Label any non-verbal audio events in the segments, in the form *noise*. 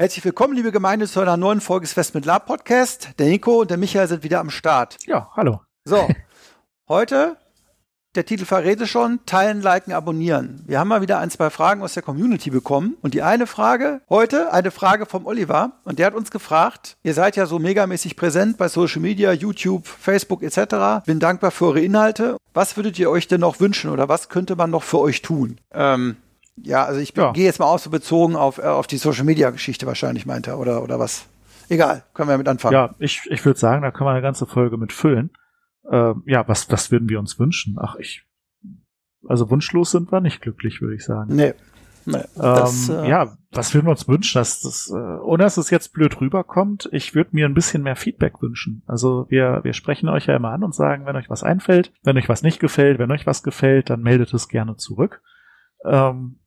Herzlich willkommen, liebe Gemeinde, zu einer neuen Folge des West mit Lab Podcast. Der Nico und der Michael sind wieder am Start. Ja, hallo. So, *laughs* heute, der Titel verrät es schon, teilen, liken, abonnieren. Wir haben mal wieder ein, zwei Fragen aus der Community bekommen. Und die eine Frage, heute eine Frage vom Oliver. Und der hat uns gefragt, ihr seid ja so megamäßig präsent bei Social Media, YouTube, Facebook etc. Bin dankbar für eure Inhalte. Was würdet ihr euch denn noch wünschen oder was könnte man noch für euch tun? Ähm, ja, also ich ja. gehe jetzt mal aus so bezogen auf, äh, auf die Social Media Geschichte wahrscheinlich, meint er, oder, oder was? Egal, können wir mit anfangen. Ja, ich, ich würde sagen, da können wir eine ganze Folge mit füllen. Ähm, ja, was, was würden wir uns wünschen? Ach, ich, also wunschlos sind wir nicht glücklich, würde ich sagen. Nee. nee das, ähm, äh, ja, was würden wir uns wünschen, dass das, äh, ohne dass es jetzt blöd rüberkommt, ich würde mir ein bisschen mehr Feedback wünschen. Also wir, wir sprechen euch ja immer an und sagen, wenn euch was einfällt, wenn euch was nicht gefällt, wenn euch was gefällt, dann meldet es gerne zurück. Ähm,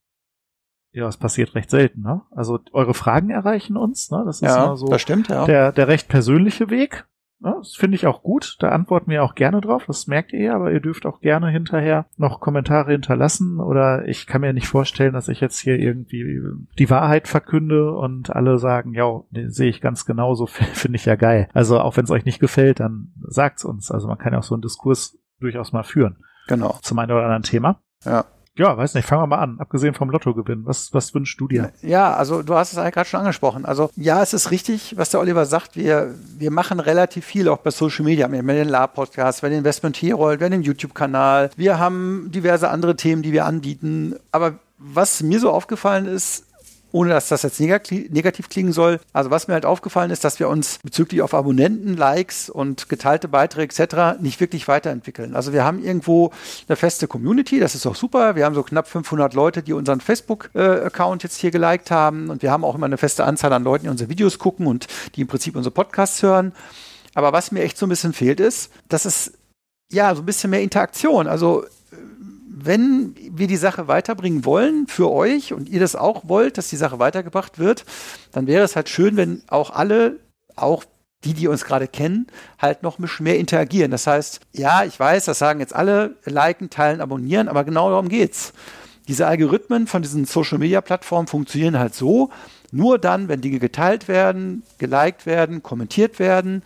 ja, es passiert recht selten, ne? Also eure Fragen erreichen uns, ne? Das ist ja, immer so stimmt, ja. der, der recht persönliche Weg. Ne? Das finde ich auch gut. Da antworten wir auch gerne drauf. Das merkt ihr, aber ihr dürft auch gerne hinterher noch Kommentare hinterlassen. Oder ich kann mir nicht vorstellen, dass ich jetzt hier irgendwie die Wahrheit verkünde und alle sagen, ja, sehe ich ganz genauso, *laughs* finde ich ja geil. Also auch wenn es euch nicht gefällt, dann sagt's uns. Also man kann ja auch so einen Diskurs durchaus mal führen. Genau. Zum einen oder anderen Thema. Ja. Ja, weiß nicht, fangen wir mal an. Abgesehen vom Lottogewinn, was, was wünschst du dir? Ja, also du hast es eigentlich gerade schon angesprochen. Also ja, es ist richtig, was der Oliver sagt. Wir, wir machen relativ viel auch bei Social Media. Wir haben den Lab-Podcast, wir haben den Investment Herold, wir haben den YouTube-Kanal. Wir haben diverse andere Themen, die wir anbieten. Aber was mir so aufgefallen ist, ohne dass das jetzt negativ klingen soll. Also was mir halt aufgefallen ist, dass wir uns bezüglich auf Abonnenten, Likes und geteilte Beiträge etc. nicht wirklich weiterentwickeln. Also wir haben irgendwo eine feste Community, das ist auch super. Wir haben so knapp 500 Leute, die unseren Facebook-Account jetzt hier geliked haben und wir haben auch immer eine feste Anzahl an Leuten, die unsere Videos gucken und die im Prinzip unsere Podcasts hören. Aber was mir echt so ein bisschen fehlt ist, dass es ja so ein bisschen mehr Interaktion. Also wenn wir die Sache weiterbringen wollen für euch und ihr das auch wollt, dass die Sache weitergebracht wird, dann wäre es halt schön, wenn auch alle, auch die, die uns gerade kennen, halt noch mehr interagieren. Das heißt, ja, ich weiß, das sagen jetzt alle, liken, teilen, abonnieren, aber genau darum geht's. Diese Algorithmen von diesen Social Media Plattformen funktionieren halt so, nur dann, wenn Dinge geteilt werden, geliked werden, kommentiert werden.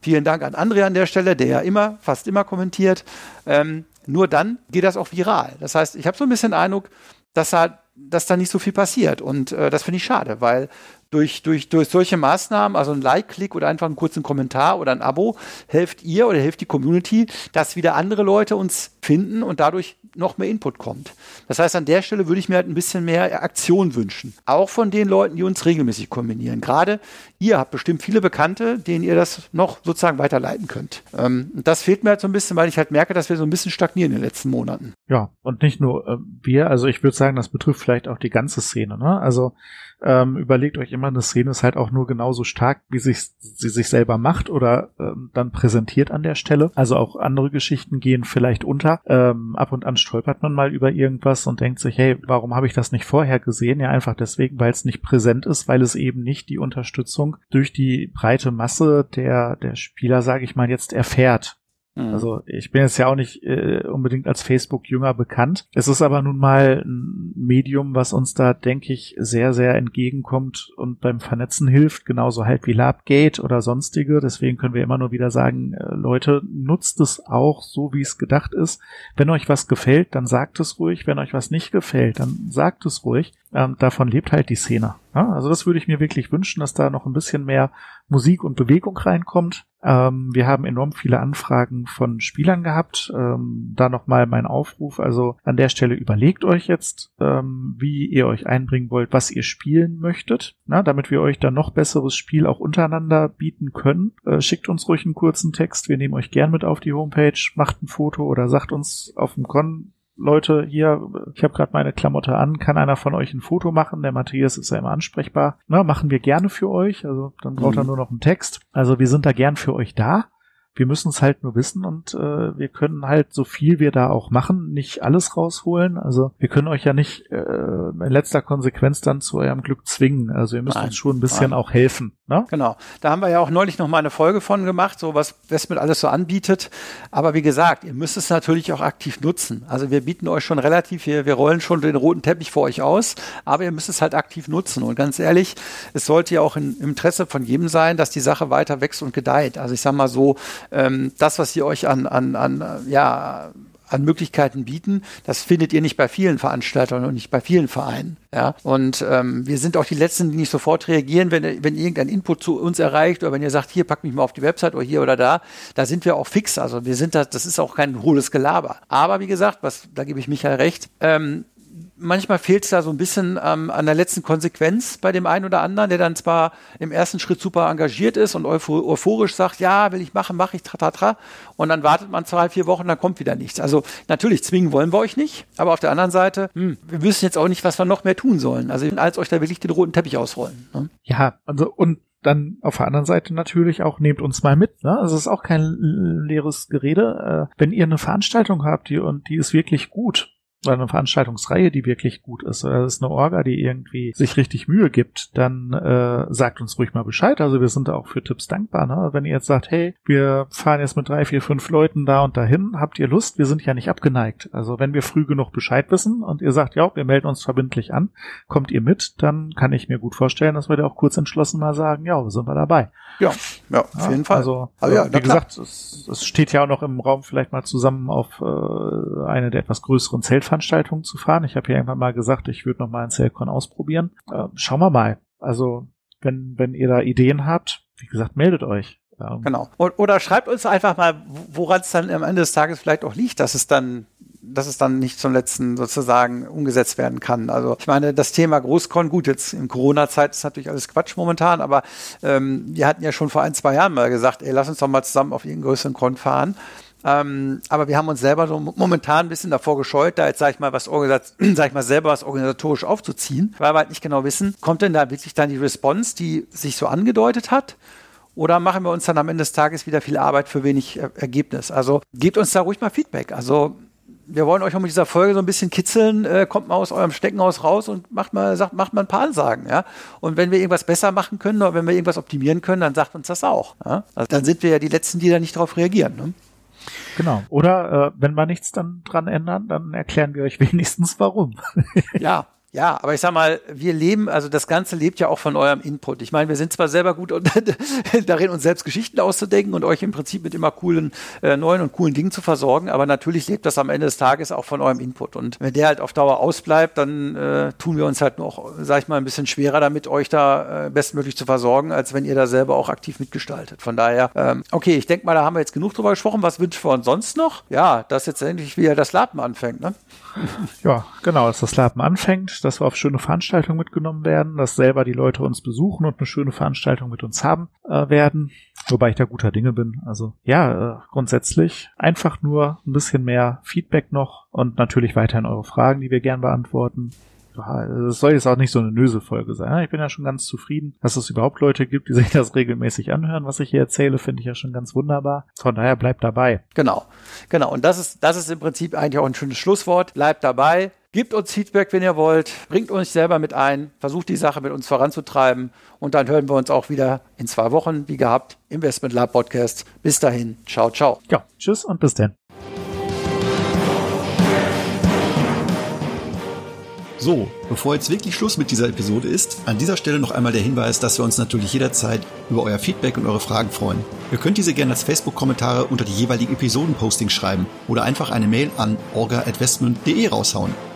Vielen Dank an André an der Stelle, der ja immer, fast immer kommentiert. Ähm, nur dann geht das auch viral. Das heißt, ich habe so ein bisschen Eindruck, dass da, dass da nicht so viel passiert. Und äh, das finde ich schade, weil durch, durch, durch solche Maßnahmen, also ein Like-Klick oder einfach einen kurzen Kommentar oder ein Abo, helft ihr oder hilft die Community, dass wieder andere Leute uns finden und dadurch noch mehr Input kommt. Das heißt, an der Stelle würde ich mir halt ein bisschen mehr Aktion wünschen. Auch von den Leuten, die uns regelmäßig kombinieren. Gerade ihr habt bestimmt viele Bekannte, denen ihr das noch sozusagen weiterleiten könnt. Ähm, das fehlt mir halt so ein bisschen, weil ich halt merke, dass wir so ein bisschen stagnieren in den letzten Monaten. Ja, und nicht nur äh, wir, also ich würde sagen, das betrifft vielleicht auch die ganze Szene. Ne? Also ähm, überlegt euch immer, eine Szene ist halt auch nur genauso stark, wie sich, sie sich selber macht oder ähm, dann präsentiert an der Stelle. Also auch andere Geschichten gehen vielleicht unter. Ähm, ab und an stolpert man mal über irgendwas und denkt sich, hey, warum habe ich das nicht vorher gesehen? Ja, einfach deswegen, weil es nicht präsent ist, weil es eben nicht die Unterstützung durch die breite Masse der, der Spieler, sage ich mal, jetzt erfährt. Mhm. Also ich bin jetzt ja auch nicht äh, unbedingt als Facebook-Jünger bekannt. Es ist aber nun mal ein Medium, was uns da, denke ich, sehr, sehr entgegenkommt und beim Vernetzen hilft, genauso halt wie Labgate oder sonstige. Deswegen können wir immer nur wieder sagen, äh, Leute, nutzt es auch so, wie es gedacht ist. Wenn euch was gefällt, dann sagt es ruhig. Wenn euch was nicht gefällt, dann sagt es ruhig. Ähm, davon lebt halt die Szene. Ja, also das würde ich mir wirklich wünschen, dass da noch ein bisschen mehr Musik und Bewegung reinkommt. Ähm, wir haben enorm viele Anfragen von Spielern gehabt. Ähm, da nochmal mein Aufruf. Also an der Stelle überlegt euch jetzt, ähm, wie ihr euch einbringen wollt, was ihr spielen möchtet, na, damit wir euch dann noch besseres Spiel auch untereinander bieten können. Äh, schickt uns ruhig einen kurzen Text. Wir nehmen euch gern mit auf die Homepage, macht ein Foto oder sagt uns auf dem Con, Leute, hier, ich habe gerade meine Klamotte an, kann einer von euch ein Foto machen? Der Matthias ist ja immer ansprechbar. Na, machen wir gerne für euch. Also dann braucht mhm. er nur noch einen Text. Also wir sind da gern für euch da. Wir müssen es halt nur wissen und äh, wir können halt so viel wir da auch machen, nicht alles rausholen. Also wir können euch ja nicht äh, in letzter Konsequenz dann zu eurem Glück zwingen. Also ihr müsst Nein. uns schon ein bisschen Nein. auch helfen. Ne? Genau. Da haben wir ja auch neulich noch mal eine Folge von gemacht, so was Westmet alles so anbietet. Aber wie gesagt, ihr müsst es natürlich auch aktiv nutzen. Also wir bieten euch schon relativ, wir, wir rollen schon den roten Teppich vor euch aus, aber ihr müsst es halt aktiv nutzen. Und ganz ehrlich, es sollte ja auch in, im Interesse von jedem sein, dass die Sache weiter wächst und gedeiht. Also ich sag mal so, ähm, das, was ihr euch an, an, an ja, an Möglichkeiten bieten, das findet ihr nicht bei vielen Veranstaltern und nicht bei vielen Vereinen. Ja? Und ähm, wir sind auch die Letzten, die nicht sofort reagieren, wenn, wenn irgendein Input zu uns erreicht oder wenn ihr sagt, hier pack mich mal auf die Website oder hier oder da, da sind wir auch fix. Also wir sind da, das ist auch kein hohles Gelaber. Aber wie gesagt, was, da gebe ich Michael recht, ähm, manchmal fehlt es da so ein bisschen ähm, an der letzten Konsequenz bei dem einen oder anderen, der dann zwar im ersten Schritt super engagiert ist und euphorisch sagt, ja, will ich machen, mache ich, tra, tra, tra. Und dann wartet man zwei, vier Wochen, dann kommt wieder nichts. Also natürlich, zwingen wollen wir euch nicht, aber auf der anderen Seite, hm, wir wissen jetzt auch nicht, was wir noch mehr tun sollen. Also als euch da wirklich den roten Teppich ausrollen. Ne? Ja, also und dann auf der anderen Seite natürlich auch, nehmt uns mal mit. Ne? Also es ist auch kein leeres Gerede. Äh, wenn ihr eine Veranstaltung habt die, und die ist wirklich gut, eine Veranstaltungsreihe, die wirklich gut ist, oder es ist eine Orga, die irgendwie sich richtig Mühe gibt, dann äh, sagt uns ruhig mal Bescheid. Also wir sind da auch für Tipps dankbar. Ne? Wenn ihr jetzt sagt, hey, wir fahren jetzt mit drei, vier, fünf Leuten da und dahin, habt ihr Lust? Wir sind ja nicht abgeneigt. Also wenn wir früh genug Bescheid wissen und ihr sagt, ja, wir melden uns verbindlich an, kommt ihr mit, dann kann ich mir gut vorstellen, dass wir da auch kurz entschlossen mal sagen, ja, sind wir dabei. Ja, ja, auf ja, jeden Fall. Also, also ja, wie gesagt, es, es, steht ja auch noch im Raum, vielleicht mal zusammen auf äh, eine der etwas größeren Zeltveranstaltungen zu fahren. Ich habe ja irgendwann mal gesagt, ich würde noch mal ein Zeltcon ausprobieren. Äh, schauen wir mal. Also, wenn, wenn ihr da Ideen habt, wie gesagt, meldet euch. Ja. Genau. Oder schreibt uns einfach mal, woran es dann am Ende des Tages vielleicht auch liegt, dass es dann dass es dann nicht zum letzten sozusagen umgesetzt werden kann. Also ich meine, das Thema Großkon, gut, jetzt in Corona-Zeit ist natürlich alles Quatsch momentan, aber ähm, wir hatten ja schon vor ein, zwei Jahren mal gesagt, ey, lass uns doch mal zusammen auf irgendeinen größeren Con fahren. Ähm, aber wir haben uns selber so momentan ein bisschen davor gescheut, da jetzt, sag ich mal, was *clears throat* sag ich mal, selber was organisatorisch aufzuziehen, weil wir halt nicht genau wissen, kommt denn da wirklich dann die Response, die sich so angedeutet hat? Oder machen wir uns dann am Ende des Tages wieder viel Arbeit für wenig Ergebnis? Also gebt uns da ruhig mal Feedback. Also wir wollen euch auch mit dieser Folge so ein bisschen kitzeln, äh, kommt mal aus eurem Steckenhaus raus und macht mal, sagt, macht mal ein paar Ansagen, ja. Und wenn wir irgendwas besser machen können oder wenn wir irgendwas optimieren können, dann sagt uns das auch. Ja? Also dann sind wir ja die Letzten, die da nicht drauf reagieren. Ne? Genau. Oder äh, wenn wir nichts dann dran ändern, dann erklären wir euch *laughs* wenigstens warum. ja, ja, aber ich sag mal, wir leben, also das Ganze lebt ja auch von eurem Input. Ich meine, wir sind zwar selber gut *laughs* darin, uns selbst Geschichten auszudenken und euch im Prinzip mit immer coolen, äh, neuen und coolen Dingen zu versorgen, aber natürlich lebt das am Ende des Tages auch von eurem Input. Und wenn der halt auf Dauer ausbleibt, dann äh, tun wir uns halt noch, sag ich mal, ein bisschen schwerer damit, euch da äh, bestmöglich zu versorgen, als wenn ihr da selber auch aktiv mitgestaltet. Von daher, ähm, okay, ich denke mal, da haben wir jetzt genug drüber gesprochen. Was wünschen wir uns sonst noch? Ja, dass jetzt endlich wieder das Laden anfängt, ne? Ja, genau, dass das Laden anfängt dass wir auf schöne Veranstaltungen mitgenommen werden, dass selber die Leute uns besuchen und eine schöne Veranstaltung mit uns haben äh, werden. Wobei ich da guter Dinge bin. Also ja, äh, grundsätzlich einfach nur ein bisschen mehr Feedback noch und natürlich weiterhin eure Fragen, die wir gern beantworten es soll jetzt auch nicht so eine Nöse-Folge sein. Ich bin ja schon ganz zufrieden, dass es überhaupt Leute gibt, die sich das regelmäßig anhören, was ich hier erzähle, finde ich ja schon ganz wunderbar. Von daher bleibt dabei. Genau, genau. Und das ist, das ist im Prinzip eigentlich auch ein schönes Schlusswort. Bleibt dabei. Gebt uns Feedback, wenn ihr wollt. Bringt uns selber mit ein. Versucht die Sache mit uns voranzutreiben. Und dann hören wir uns auch wieder in zwei Wochen, wie gehabt, Investment Lab Podcast. Bis dahin. Ciao, ciao. Ja, tschüss und bis dann. So, bevor jetzt wirklich Schluss mit dieser Episode ist, an dieser Stelle noch einmal der Hinweis, dass wir uns natürlich jederzeit über euer Feedback und eure Fragen freuen. Ihr könnt diese gerne als Facebook-Kommentare unter die jeweiligen Episoden-Postings schreiben oder einfach eine Mail an orga.westmund.de raushauen.